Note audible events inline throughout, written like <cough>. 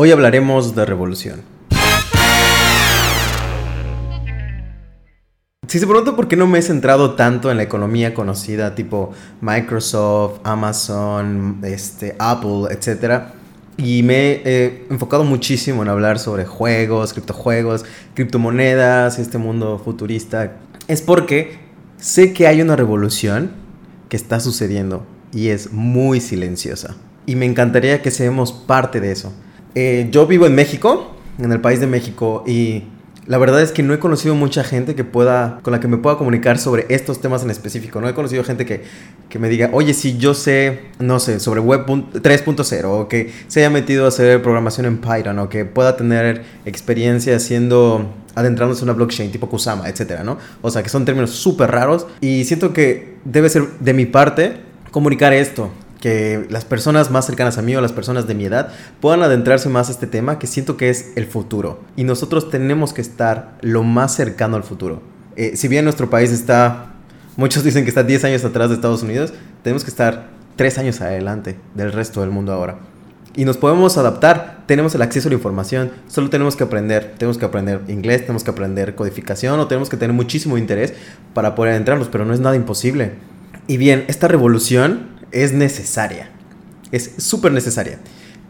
Hoy hablaremos de revolución. Si se pregunta por qué no me he centrado tanto en la economía conocida tipo Microsoft, Amazon, este, Apple, etc. Y me he enfocado muchísimo en hablar sobre juegos, criptojuegos, criptomonedas, este mundo futurista. Es porque sé que hay una revolución que está sucediendo y es muy silenciosa. Y me encantaría que seamos parte de eso. Eh, yo vivo en México, en el país de México, y la verdad es que no he conocido mucha gente que pueda, con la que me pueda comunicar sobre estos temas en específico. No he conocido gente que, que me diga, oye, si yo sé, no sé, sobre Web 3.0, o que se haya metido a hacer programación en Python, o que pueda tener experiencia haciendo, adentrándose en una blockchain tipo Kusama, etcétera, ¿no? O sea, que son términos súper raros. Y siento que debe ser de mi parte comunicar esto que las personas más cercanas a mí o las personas de mi edad puedan adentrarse más a este tema que siento que es el futuro. Y nosotros tenemos que estar lo más cercano al futuro. Eh, si bien nuestro país está, muchos <laughs> dicen que está 10 años atrás de Estados Unidos, tenemos que estar 3 años adelante del resto del mundo ahora. Y nos podemos adaptar, tenemos el acceso a la información, solo tenemos que aprender, tenemos que aprender inglés, tenemos que aprender codificación o tenemos que tener muchísimo interés para poder adentrarnos, pero no es nada imposible. Y bien, esta revolución es necesaria. Es súper necesaria.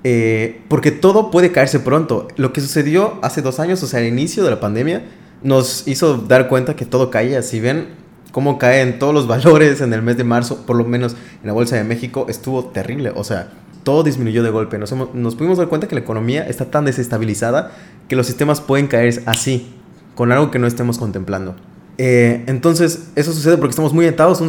Eh, porque todo puede caerse pronto. Lo que sucedió hace dos años, o sea, al inicio de la pandemia, nos hizo dar cuenta que todo caía. Si ven cómo caen todos los <laughs> valores en el mes de marzo, por lo menos en la Bolsa de México, estuvo terrible. O sea, todo disminuyó de golpe. Nos, nos pudimos dar cuenta que la economía está tan desestabilizada que los sistemas pueden caer así, con algo que no estemos contemplando. Eh, entonces, eso sucede porque estamos muy atados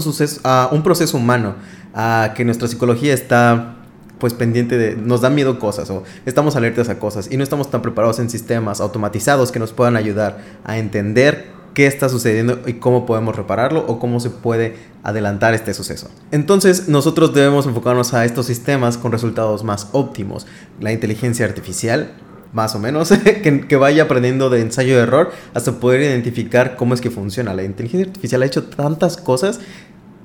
a un, proceso humano, a que nuestra psicología está pues pendiente de, nos da miedo cosas o estamos alertas a cosas y no estamos tan preparados en sistemas automatizados que nos puedan ayudar a entender qué está sucediendo y cómo podemos repararlo o cómo se puede adelantar este suceso. Entonces nosotros debemos enfocarnos a estos sistemas con resultados más óptimos. La inteligencia artificial más o menos, <laughs> que, vaya aprendiendo de ensayo de error hasta poder identificar cómo es que funciona. La inteligencia artificial ha hecho tantas cosas,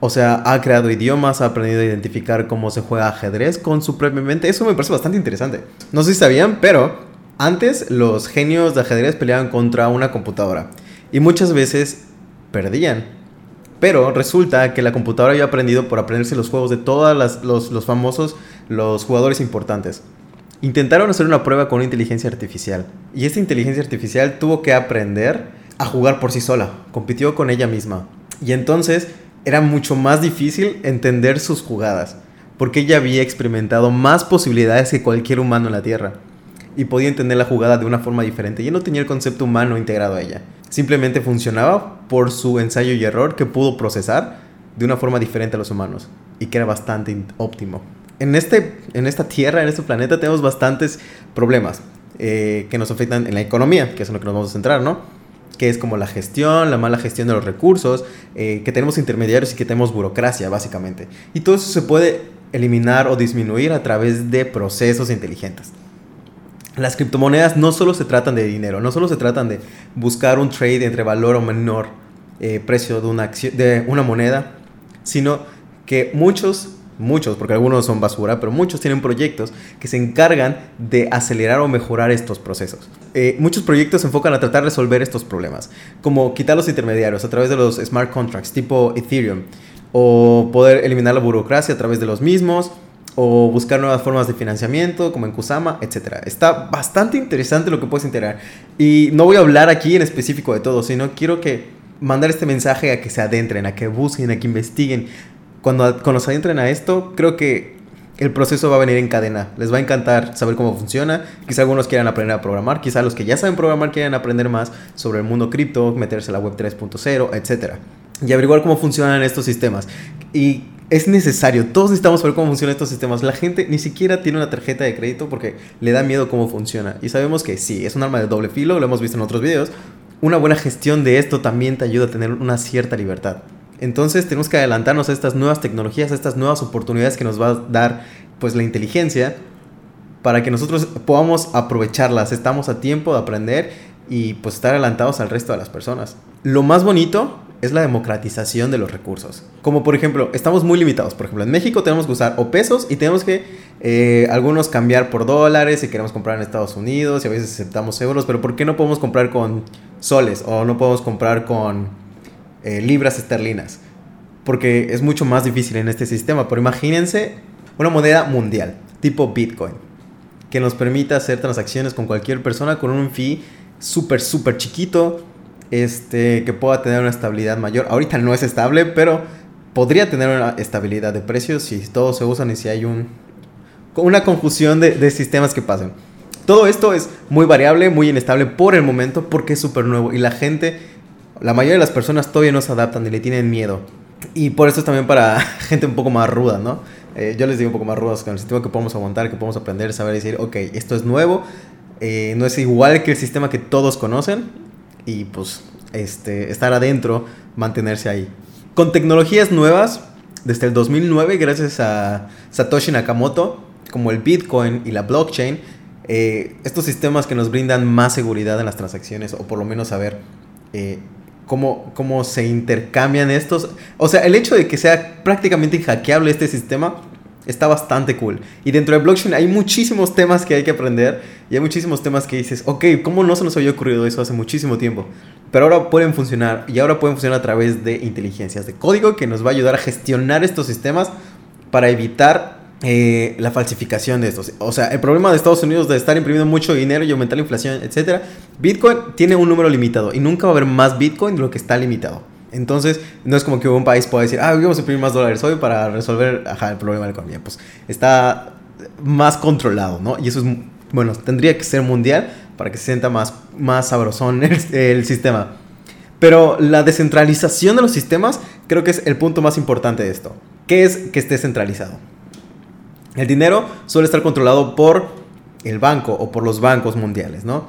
o sea, ha creado idiomas, ha aprendido a identificar cómo se juega ajedrez con su propia mente. Eso me parece bastante interesante. No sé si sabían, pero antes los genios de ajedrez peleaban contra una computadora y muchas veces perdían. Pero resulta que la computadora había aprendido por aprenderse los juegos de todos los, los famosos, los jugadores importantes. Intentaron hacer una prueba con una inteligencia artificial y esta inteligencia artificial tuvo que aprender a jugar por sí sola, compitió con ella misma. Y entonces era mucho más difícil entender sus jugadas, porque ella había experimentado más posibilidades que cualquier humano en la Tierra y podía entender la jugada de una forma diferente. Y no tenía el concepto humano integrado a ella. Simplemente funcionaba por su ensayo y error que pudo procesar de una forma diferente a los humanos y que era bastante óptimo en, este, en esta Tierra, en este planeta, tenemos bastantes problemas eh, que nos afectan en la economía, que es en lo que nos vamos a centrar, ¿no? Que es como la gestión, la mala gestión de los recursos, eh, que tenemos intermediarios y que tenemos burocracia, básicamente. Y todo eso se puede eliminar o disminuir a través de procesos inteligentes. Las criptomonedas no solo se tratan de dinero, no solo se tratan de buscar un trade entre valor o menor eh, precio de una, de una moneda, sino que muchos muchos, porque algunos son basura, pero muchos tienen proyectos que se encargan de acelerar o mejorar estos procesos. Eh, muchos proyectos se enfocan a tratar de resolver estos problemas, como quitar los intermediarios a través de los smart contracts tipo Ethereum, o poder eliminar la burocracia a través de los mismos, o buscar nuevas formas de financiamiento, como en Kusama, etc. Está bastante interesante lo que puedes integrar. Y no voy a hablar aquí en específico de todo, sino quiero que mandar este mensaje a que se adentren, a que busquen, a que investiguen, cuando, cuando se adentren a esto, creo que el proceso va a venir en cadena. Les va a encantar saber cómo funciona. Quizá algunos quieran aprender a programar, quizá los que ya saben programar quieran aprender más sobre el mundo cripto, meterse a la web 3.0, etc. Y averiguar cómo funcionan estos sistemas. Y es necesario, todos necesitamos saber cómo funcionan estos sistemas. La gente ni siquiera tiene una tarjeta de crédito porque le da miedo cómo funciona. Y sabemos que sí, es un arma de doble filo, lo hemos visto en otros videos. Una buena gestión de esto también te ayuda a tener una cierta libertad. Entonces tenemos que adelantarnos a estas nuevas tecnologías, a estas nuevas oportunidades que nos va a dar pues la inteligencia para que nosotros podamos aprovecharlas. Estamos a tiempo de aprender y pues estar adelantados al resto de las personas. Lo más bonito es la democratización de los recursos. Como por ejemplo, estamos muy limitados. Por ejemplo, en México tenemos que usar o pesos y tenemos que eh, algunos cambiar por dólares si queremos comprar en Estados Unidos y a veces aceptamos euros, pero ¿por qué no podemos comprar con soles o no podemos comprar con eh, libras esterlinas? Porque es mucho más difícil en este sistema. Pero imagínense una moneda mundial, tipo Bitcoin, que nos permita hacer transacciones con cualquier persona con un fee súper, súper chiquito este, que pueda tener una estabilidad mayor. Ahorita no es estable, pero podría tener una estabilidad de precios si todos se usan y si hay un, una confusión de, de sistemas que pasen. Todo esto es muy variable, muy inestable por el momento porque es súper nuevo y la gente, la mayoría de las personas todavía no se adaptan y le tienen miedo. Y por eso es también para <laughs> gente un poco más ruda, ¿no? Eh, yo les digo un poco más rudas con el sistema que podemos aguantar, que podemos aprender, saber decir, ok, esto es nuevo, eh, no es igual que el sistema que todos conocen, y pues este, estar adentro, mantenerse ahí. Con tecnologías nuevas, desde el 2009, gracias a Satoshi Nakamoto, como el Bitcoin y la blockchain, eh, estos sistemas que nos brindan más seguridad en las transacciones, o por lo menos saber eh, cómo, cómo se intercambian estos. O sea, el hecho de que sea prácticamente hackeable este sistema está bastante cool. Y dentro de blockchain hay muchísimos temas que hay que aprender y hay muchísimos temas que dices, ok, ¿cómo no se nos había ocurrido eso hace muchísimo tiempo? Pero ahora pueden funcionar y ahora pueden funcionar a través de inteligencias de código que nos va a ayudar a gestionar estos sistemas para evitar eh, la falsificación de estos. O sea, el problema de Estados Unidos de estar imprimiendo mucho dinero y aumentar la inflación, etc. Bitcoin tiene un número limitado y nunca va a haber más Bitcoin de lo que está limitado. Entonces, no es como que un país pueda decir, ah, vamos a imprimir más dólares hoy para resolver el problema de la economía. Pues está más controlado, ¿no? Y eso es, bueno, tendría que ser mundial para que se sienta más, más sabrosón el, sistema. Pero la descentralización de los sistemas creo que es el punto más importante de esto. ¿Qué es que esté centralizado? El dinero suele estar controlado por el banco o por los bancos mundiales, ¿no?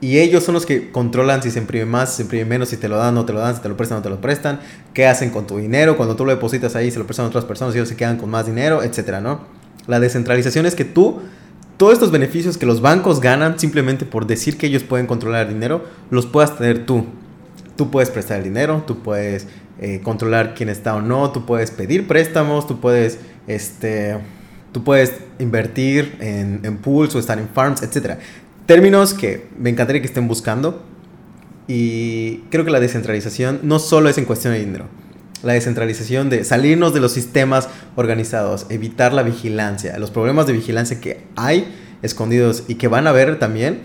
Y ellos son los que controlan si se imprime más, si se imprime menos, si te lo dan, no te lo dan, si te lo prestan, no te lo prestan, qué hacen con tu dinero, cuando tú lo depositas ahí, se lo prestan a otras personas ellos se quedan con más dinero, etcétera, ¿no? La descentralización es que tú, todos estos beneficios que los bancos ganan simplemente por decir que ellos pueden controlar el dinero, los puedas tener tú. Tú puedes prestar el dinero, tú puedes eh, controlar quién está o no, tú puedes pedir préstamos, tú puedes, este, tú puedes invertir en, en pools o estar en farms, etcétera términos que me encantaría que estén buscando. Y creo que la descentralización no solo es en cuestión de dinero. La descentralización de salirnos de los sistemas organizados, evitar la vigilancia, los problemas de vigilancia que hay escondidos y que van a haber también,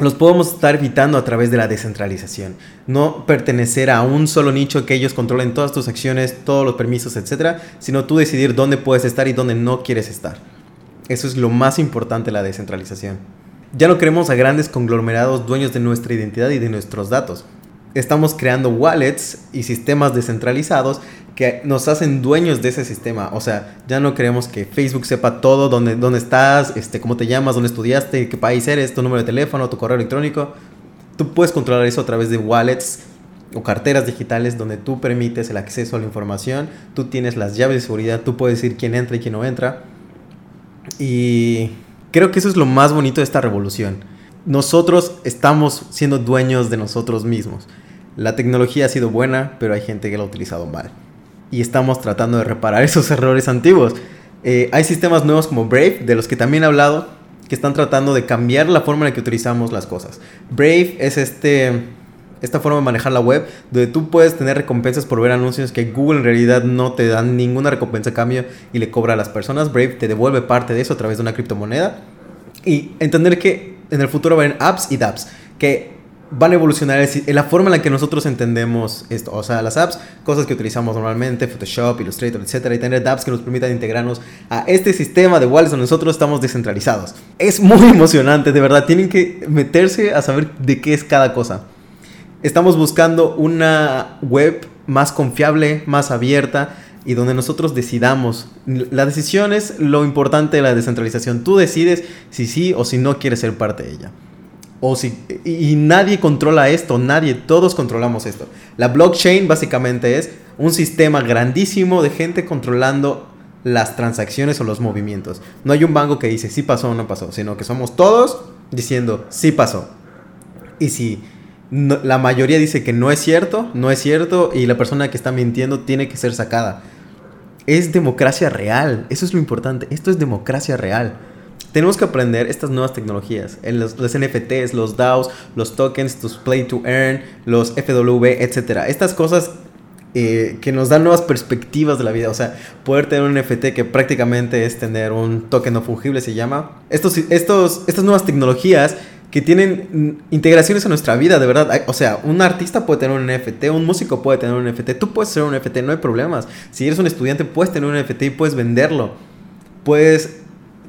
los podemos estar evitando a través de la descentralización. No pertenecer a un solo nicho que ellos controlen todas tus acciones, todos los permisos, etcétera, sino tú decidir dónde puedes estar y dónde no quieres estar. Eso es lo más importante la descentralización. Ya no queremos a grandes conglomerados dueños de nuestra identidad y de nuestros datos. Estamos creando wallets y sistemas descentralizados que nos hacen dueños de ese sistema. O sea, ya no queremos que Facebook sepa todo, dónde, dónde estás, este, cómo te llamas, dónde estudiaste, qué país eres, tu número de teléfono, tu correo electrónico. Tú puedes controlar eso a través de wallets o carteras digitales donde tú permites el acceso a la información, tú tienes las llaves de seguridad, tú puedes decir quién entra y quién no entra. Y Creo que eso es lo más bonito de esta revolución. Nosotros estamos siendo dueños de nosotros mismos. La tecnología ha sido buena, pero hay gente que la ha utilizado mal. Y estamos tratando de reparar <laughs> esos errores antiguos. Eh, hay sistemas nuevos como Brave, de los que también he hablado, que están tratando de cambiar la forma en la que utilizamos las cosas. Brave es este esta forma de manejar la web, donde tú puedes tener recompensas por ver anuncios que Google en realidad no te dan ninguna recompensa a cambio y le cobra a las personas. Brave te devuelve parte de eso a través de una criptomoneda. Y entender que en el futuro van a haber apps y dApps, que van a evolucionar en la forma en la que nosotros entendemos esto. O sea, las apps, cosas que utilizamos normalmente, Photoshop, Illustrator, etcétera, y tener dApps que nos permitan integrarnos a este sistema de wallets donde nosotros estamos descentralizados. Es muy emocionante, de verdad. Tienen que meterse a saber de qué es cada cosa. Estamos buscando una web más confiable, más abierta y donde nosotros decidamos. La decisión es lo importante de la descentralización. Tú decides si sí o si no quieres ser parte de ella. O si, y nadie controla esto, nadie, todos controlamos esto. La blockchain básicamente es un sistema grandísimo de gente controlando las transacciones o los movimientos. No hay un banco que dice sí pasó o no pasó, sino que somos todos diciendo sí pasó. Y si la mayoría dice que no es cierto, no es cierto, y la persona que está mintiendo tiene que ser sacada. Es democracia real, eso es lo importante, esto es democracia real. Tenemos que aprender estas nuevas tecnologías, los, los NFTs, los DAOs, los tokens, los play to earn, los FW, etc. Estas cosas eh, que nos dan nuevas perspectivas de la vida. O sea, poder tener un NFT que prácticamente es tener un token no fungible, se llama. Estos, estos, estas nuevas tecnologías que tienen integraciones en nuestra vida, de verdad. O sea, un artista puede tener un NFT, un músico puede tener un NFT, tú puedes tener un NFT, no hay problemas. Si eres un estudiante, puedes tener un NFT y puedes venderlo. Puedes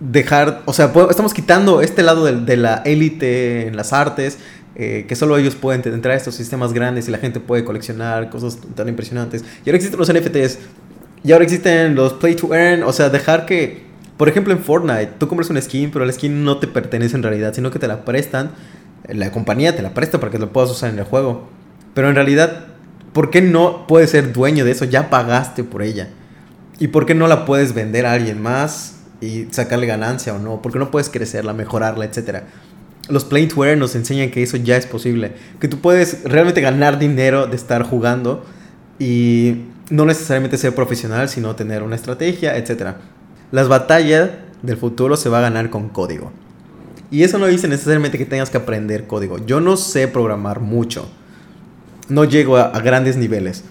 dejar, o sea, estamos quitando este lado de, de la élite en las artes eh, que solo ellos pueden entrar a estos sistemas grandes y la gente puede coleccionar cosas tan impresionantes. Y ahora existen los NFTs, y ahora existen los Play to Earn, o sea, dejar que, por ejemplo, en Fortnite, tú compras una skin, pero la skin no te pertenece en realidad, sino que te la prestan, la compañía te la presta para que lo puedas usar en el juego. Pero en realidad, ¿por qué no puedes ser dueño de eso? Ya pagaste por ella. ¿Y por qué no la puedes vender a alguien más y sacarle ganancia o no? ¿Por qué no puedes crecerla, mejorarla, etcétera? los Play nos enseñan que eso ya es posible. Que tú puedes realmente ganar dinero de estar jugando y no necesariamente ser profesional, sino tener una estrategia, etc. Las batallas del futuro se va a ganar con código. Y eso no dice necesariamente que tengas que aprender código. Yo no sé programar mucho. No llego a, grandes niveles.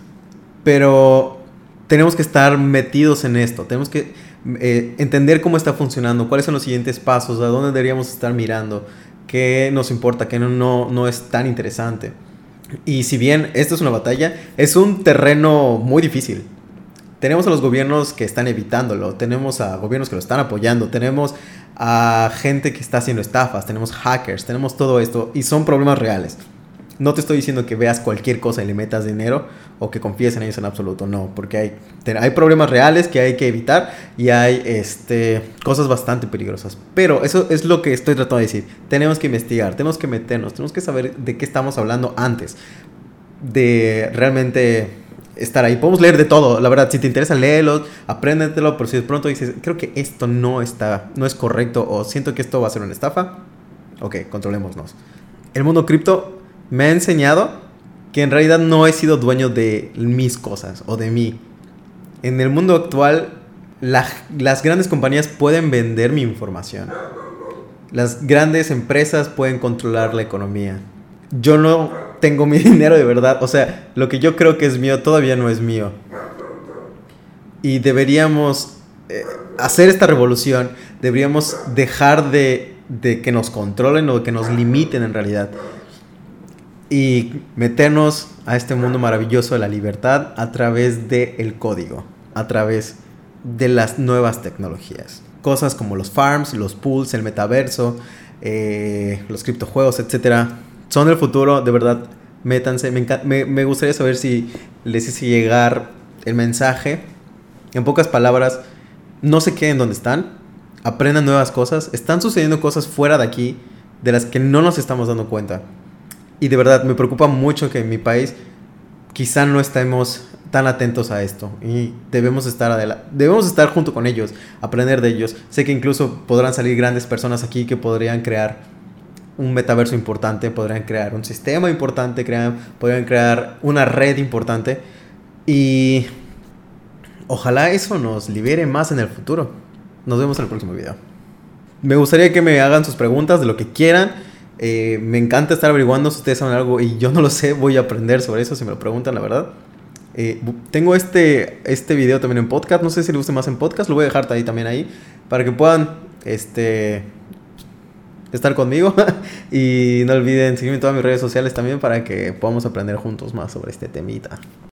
Pero tenemos que estar metidos en esto. Tenemos que eh, entender cómo está funcionando, cuáles son los siguientes pasos, a dónde deberíamos estar mirando que nos importa, que no, no, es tan interesante. Y si bien esto es una batalla, es un terreno muy difícil. Tenemos a los gobiernos que están evitándolo, tenemos a gobiernos que lo están apoyando, tenemos a gente que está haciendo estafas, tenemos hackers, tenemos todo esto y son problemas reales. No te estoy diciendo que veas cualquier cosa y le metas dinero o que confíes en ellos en absoluto, no, porque hay, hay problemas reales que hay que evitar y hay este, cosas bastante peligrosas. Pero eso es lo que estoy tratando de decir. Tenemos que investigar, tenemos que meternos, tenemos que saber de qué estamos hablando antes de realmente estar ahí. Podemos leer de todo, la verdad, si te interesa léelo, apréndetelo, pero si de pronto dices, creo que esto no está, no es correcto o siento que esto va a ser una estafa, ok, controlémonos. El mundo cripto me ha enseñado que en realidad no he sido dueño de mis cosas o de mí. En el mundo actual, las grandes compañías pueden vender mi información. Las grandes empresas pueden controlar la economía. Yo no tengo mi <laughs> dinero de verdad. O sea, lo que yo creo que es mío todavía no es mío. Y deberíamos eh, hacer esta revolución. Deberíamos dejar de, de que nos controlen o que nos limiten en realidad y meternos a este mundo maravilloso de la libertad a través del código, a través de las nuevas tecnologías. Cosas como los farms, los pools, el metaverso, eh, los criptojuegos, etcétera, son el futuro, de verdad, métanse. Me, me, gustaría saber si les hice llegar el mensaje. En pocas palabras, no se queden donde están, aprendan nuevas cosas. Están sucediendo cosas fuera de aquí de las que no nos estamos dando cuenta. Y de verdad me preocupa mucho que en mi país quizá no estemos tan atentos a esto y debemos estar debemos estar junto con ellos, aprender de ellos. Sé que incluso podrán salir grandes personas aquí que podrían crear un metaverso importante, podrían crear un sistema importante, crean, podrían crear una red importante y ojalá eso nos libere más en el futuro. Nos vemos en el próximo video. Me gustaría que me hagan sus preguntas de lo que quieran. Eh, me encanta estar averiguando si ustedes saben algo y yo no lo sé, voy a aprender sobre eso si me lo preguntan, la verdad. Eh, tengo este, este video también en podcast, no sé si le guste más en podcast, lo voy a dejar ahí también ahí para que puedan este, estar conmigo <laughs> y no olviden seguirme en todas mis redes sociales también para que podamos aprender juntos más sobre este temita.